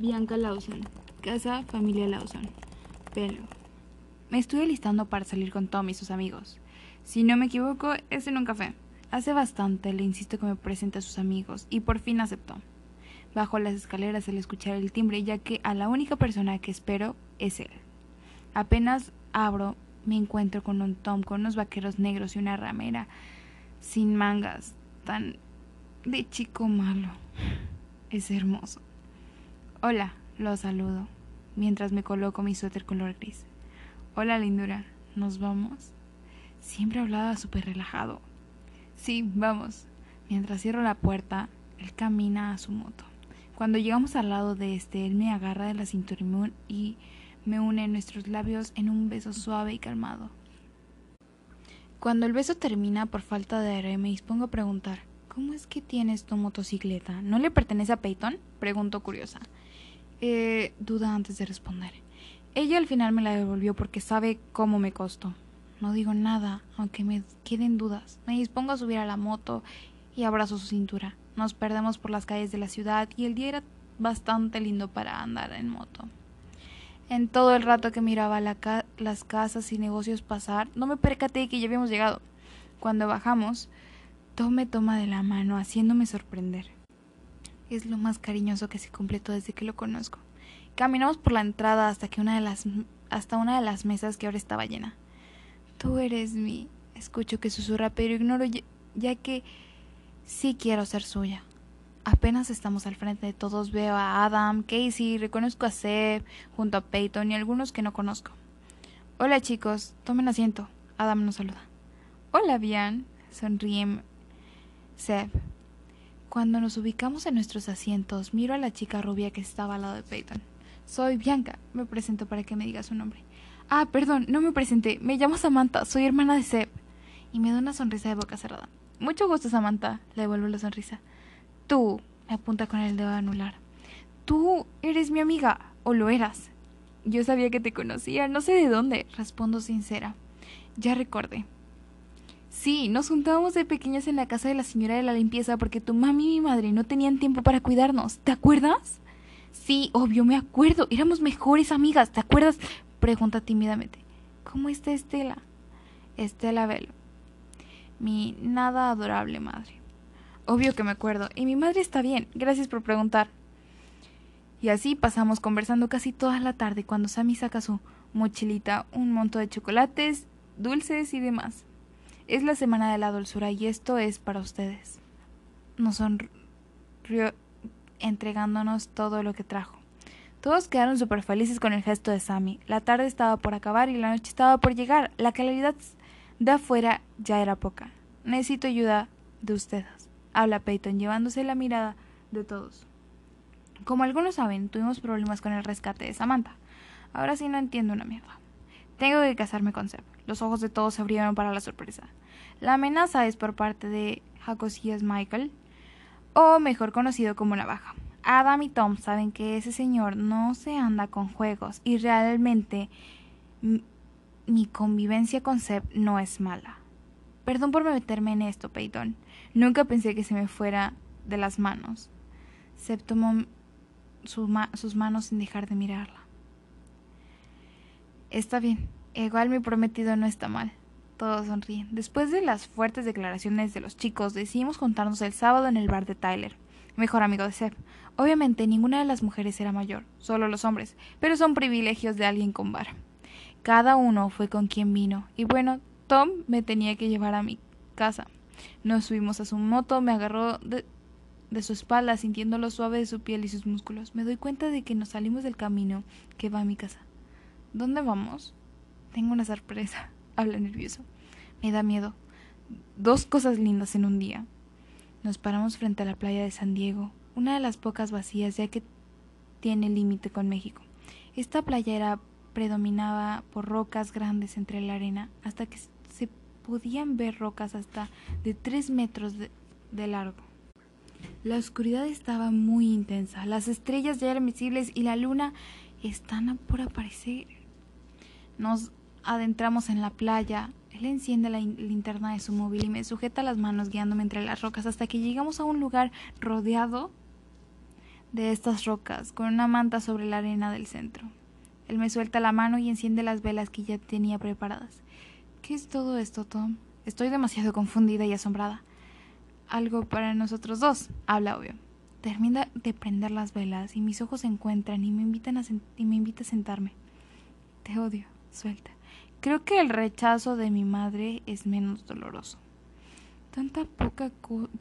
Bianca Lawson. Casa, familia Lawson. Pelo. Me estoy listando para salir con Tom y sus amigos. Si no me equivoco, es en un café. Hace bastante le insisto que me presente a sus amigos y por fin aceptó. Bajo las escaleras al escuchar el timbre ya que a la única persona que espero es él. Apenas abro, me encuentro con un Tom con unos vaqueros negros y una ramera sin mangas, tan de chico malo. Es hermoso. Hola, lo saludo, mientras me coloco mi suéter color gris. Hola, lindura, ¿nos vamos? Siempre hablaba súper relajado. Sí, vamos. Mientras cierro la puerta, él camina a su moto. Cuando llegamos al lado de este, él me agarra de la cintura y me une nuestros labios en un beso suave y calmado. Cuando el beso termina por falta de aire, me dispongo a preguntar, ¿cómo es que tienes tu motocicleta? ¿No le pertenece a Peyton? Pregunto curiosa. Eh, duda antes de responder. Ella al final me la devolvió porque sabe cómo me costó. No digo nada, aunque me queden dudas. Me dispongo a subir a la moto y abrazo su cintura. Nos perdemos por las calles de la ciudad y el día era bastante lindo para andar en moto. En todo el rato que miraba las casas y negocios pasar, no me percaté que ya habíamos llegado. Cuando bajamos, Tom me toma de la mano, haciéndome sorprender. Es lo más cariñoso que se completó desde que lo conozco. Caminamos por la entrada hasta que una de las hasta una de las mesas que ahora estaba llena. Tú eres mi. Escucho que susurra, pero ignoro ya, que sí quiero ser suya. Apenas estamos al frente de todos, veo a Adam, Casey, reconozco a Seb, junto a Peyton y algunos que no conozco. Hola chicos, tomen asiento. Adam nos saluda. Hola, Bian, sonríe Seb. Cuando nos ubicamos en nuestros asientos, miro a la chica rubia que estaba al lado de Peyton. Soy Bianca, me presento para que me diga su nombre. Ah, perdón, no me presenté. Me llamo Samantha, soy hermana de Seb. Y me da una sonrisa de boca cerrada. Mucho gusto, Samantha. Le devuelvo la sonrisa. Tú, me apunta con el dedo anular. Tú eres mi amiga, o lo eras. Yo sabía que te conocía, no sé de dónde, respondo sincera. Ya recordé. Sí, nos juntábamos de pequeñas en la casa de la señora de la limpieza porque tu mami y mi madre no tenían tiempo para cuidarnos. ¿Te acuerdas? Sí, obvio, me acuerdo. Éramos mejores amigas. ¿Te acuerdas? Pregunta tímidamente. ¿Cómo está Estela? Estela Velo. Mi nada adorable madre. Obvio que me acuerdo. Y mi madre está bien. Gracias por preguntar. Y así pasamos conversando casi toda la tarde cuando Sammy saca su mochilita, un monto de chocolates, dulces y demás. Es la semana de la dulzura y esto es para ustedes. Nos sonrió entregándonos todo lo que trajo. Todos quedaron súper felices con el gesto de Sammy. La tarde estaba por acabar y la noche estaba por llegar. La claridad de afuera ya era poca. Necesito ayuda de ustedes. Habla Peyton, llevándose la mirada de todos. Como algunos saben, tuvimos problemas con el rescate de Samantha. Ahora sí no entiendo una mierda. Tengo que casarme con Seb. Los ojos de todos se abrieron para la sorpresa. La amenaza es por parte de Jacosías Michael, o mejor conocido como Navaja. Adam y Tom saben que ese señor no se anda con juegos y realmente mi convivencia con Seb no es mala. Perdón por meterme en esto, Peyton. Nunca pensé que se me fuera de las manos. Seb tomó sus manos sin dejar de mirarla. Está bien. Igual mi prometido no está mal. Todos sonríen. Después de las fuertes declaraciones de los chicos, decidimos juntarnos el sábado en el bar de Tyler mejor amigo de Seb. Obviamente ninguna de las mujeres era mayor, solo los hombres, pero son privilegios de alguien con bar. Cada uno fue con quien vino, y bueno, Tom me tenía que llevar a mi casa. Nos subimos a su moto, me agarró de, de su espalda, sintiendo lo suave de su piel y sus músculos. Me doy cuenta de que nos salimos del camino que va a mi casa. ¿Dónde vamos? Tengo una sorpresa. Habla nervioso. Me da miedo. Dos cosas lindas en un día. Nos paramos frente a la playa de San Diego, una de las pocas vacías ya que tiene límite con México. Esta playa era predominaba por rocas grandes entre la arena, hasta que se podían ver rocas hasta de tres metros de, de largo. La oscuridad estaba muy intensa, las estrellas ya eran visibles y la luna estaba por aparecer. Nos adentramos en la playa, él enciende la linterna de su móvil y me sujeta las manos guiándome entre las rocas hasta que llegamos a un lugar rodeado de estas rocas con una manta sobre la arena del centro. Él me suelta la mano y enciende las velas que ya tenía preparadas. ¿Qué es todo esto, Tom? Estoy demasiado confundida y asombrada. Algo para nosotros dos, habla obvio. Termina de prender las velas y mis ojos se encuentran y me, invitan a y me invita a sentarme. Te odio, suelta. Creo que el rechazo de mi madre es menos doloroso. Tanta poca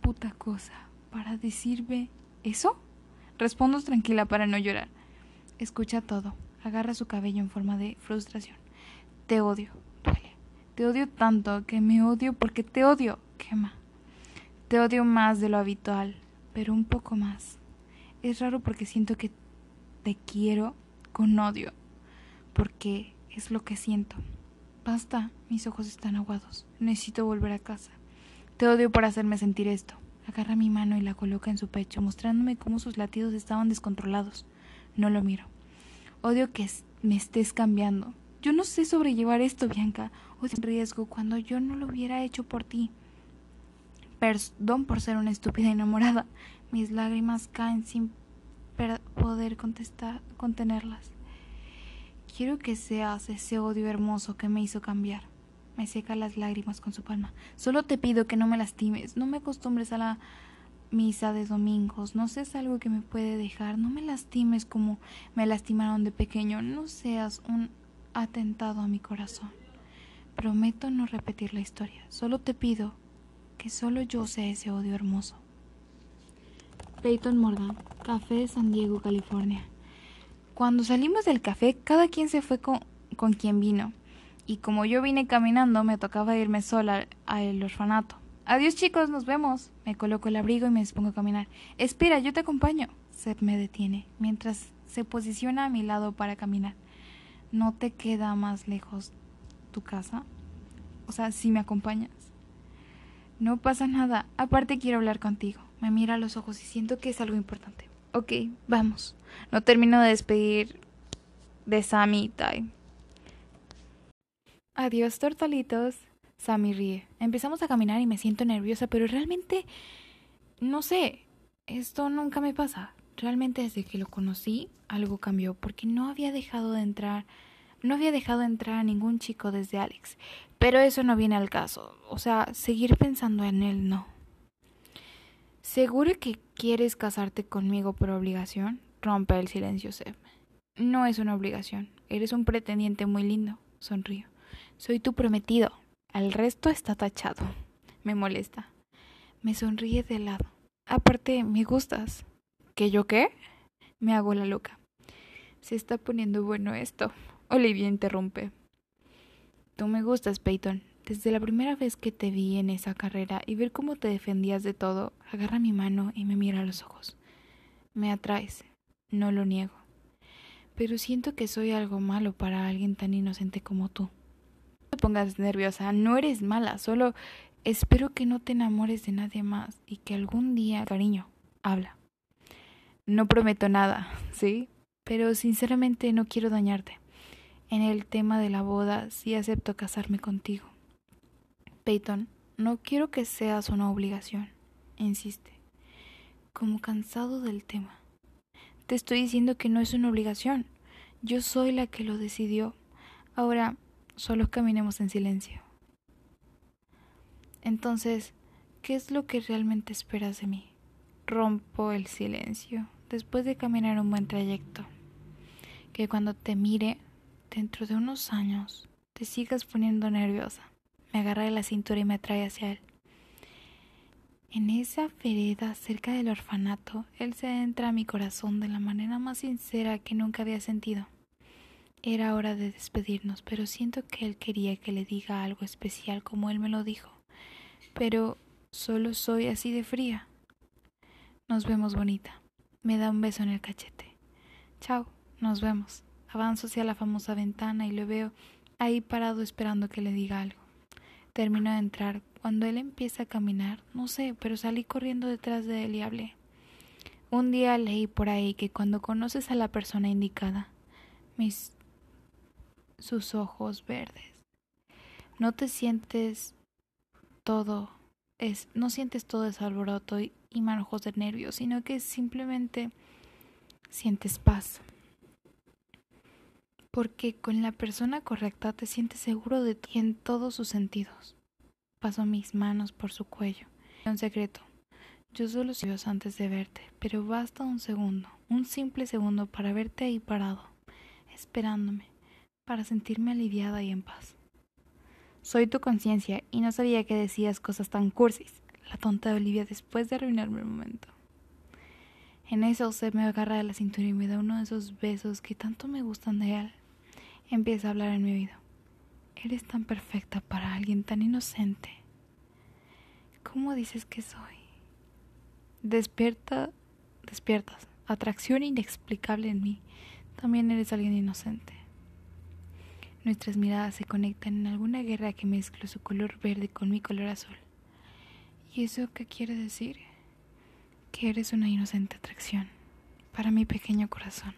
puta cosa para decirme eso. Respondo tranquila para no llorar. Escucha todo. Agarra su cabello en forma de frustración. Te odio. Duele. Te odio tanto que me odio porque te odio. Quema. Te odio más de lo habitual, pero un poco más. Es raro porque siento que te quiero con odio. Porque es lo que siento. Basta, mis ojos están aguados. Necesito volver a casa. Te odio por hacerme sentir esto. Agarra mi mano y la coloca en su pecho, mostrándome cómo sus latidos estaban descontrolados. No lo miro. Odio que me estés cambiando. Yo no sé sobrellevar esto, Bianca. Odio el riesgo cuando yo no lo hubiera hecho por ti. Perdón por ser una estúpida enamorada. Mis lágrimas caen sin poder contestar, contenerlas. Quiero que seas ese odio hermoso que me hizo cambiar. Me seca las lágrimas con su palma. Solo te pido que no me lastimes, no me acostumbres a la misa de domingos, no seas algo que me puede dejar, no me lastimes como me lastimaron de pequeño, no seas un atentado a mi corazón. Prometo no repetir la historia, solo te pido que solo yo sea ese odio hermoso. Peyton Morgan, Café San Diego, California. Cuando salimos del café, cada quien se fue con, con quien vino, y como yo vine caminando, me tocaba irme sola al orfanato. Adiós chicos, nos vemos. Me coloco el abrigo y me dispongo a caminar. Espera, yo te acompaño. Seth me detiene, mientras se posiciona a mi lado para caminar. ¿No te queda más lejos tu casa? O sea, si me acompañas. No pasa nada. Aparte quiero hablar contigo. Me mira a los ojos y siento que es algo importante. Ok, vamos. No termino de despedir de Sammy y Tai. Adiós, tortolitos. Sammy ríe. Empezamos a caminar y me siento nerviosa, pero realmente no sé. Esto nunca me pasa. Realmente desde que lo conocí, algo cambió, porque no había dejado de entrar, no había dejado de entrar a ningún chico desde Alex. Pero eso no viene al caso. O sea, seguir pensando en él no. ¿Seguro que quieres casarte conmigo por obligación? Rompe el silencio Seb. No es una obligación. Eres un pretendiente muy lindo. Sonrío. Soy tu prometido. Al resto está tachado. Me molesta. Me sonríe de lado. Aparte, me gustas. ¿Qué yo qué? Me hago la loca. Se está poniendo bueno esto. Olivia interrumpe. Tú me gustas, Peyton. Desde la primera vez que te vi en esa carrera y ver cómo te defendías de todo, agarra mi mano y me mira a los ojos. Me atraes, no lo niego. Pero siento que soy algo malo para alguien tan inocente como tú. No te pongas nerviosa, no eres mala, solo espero que no te enamores de nadie más y que algún día, cariño, habla. No prometo nada, ¿sí? Pero sinceramente no quiero dañarte. En el tema de la boda sí acepto casarme contigo. Peyton, no quiero que seas una obligación, insiste, como cansado del tema. Te estoy diciendo que no es una obligación. Yo soy la que lo decidió. Ahora, solo caminemos en silencio. Entonces, ¿qué es lo que realmente esperas de mí? Rompo el silencio después de caminar un buen trayecto. Que cuando te mire, dentro de unos años, te sigas poniendo nerviosa me agarra de la cintura y me atrae hacia él. En esa vereda cerca del orfanato, él se entra a mi corazón de la manera más sincera que nunca había sentido. Era hora de despedirnos, pero siento que él quería que le diga algo especial como él me lo dijo. Pero solo soy así de fría. Nos vemos bonita. Me da un beso en el cachete. Chao, nos vemos. Avanzo hacia la famosa ventana y lo veo ahí parado esperando que le diga algo. Termino de entrar. Cuando él empieza a caminar, no sé, pero salí corriendo detrás de él y hablé. Un día leí por ahí que cuando conoces a la persona indicada, mis sus ojos verdes, no te sientes todo es no sientes todo ese alboroto y, y manojos de nervios, sino que simplemente sientes paz. Porque con la persona correcta te sientes seguro de ti en todos sus sentidos. Paso mis manos por su cuello. Un secreto. Yo solo soy Dios antes de verte, pero basta un segundo, un simple segundo para verte ahí parado, esperándome, para sentirme aliviada y en paz. Soy tu conciencia y no sabía que decías cosas tan cursis, la tonta de Olivia después de arruinarme el momento. En eso se me agarra de la cintura y me da uno de esos besos que tanto me gustan de él. Empieza a hablar en mi oído. Eres tan perfecta para alguien tan inocente. ¿Cómo dices que soy? Despierta, despiertas, atracción inexplicable en mí. También eres alguien inocente. Nuestras miradas se conectan en alguna guerra que mezcla su color verde con mi color azul. ¿Y eso qué quiere decir? Que eres una inocente atracción para mi pequeño corazón.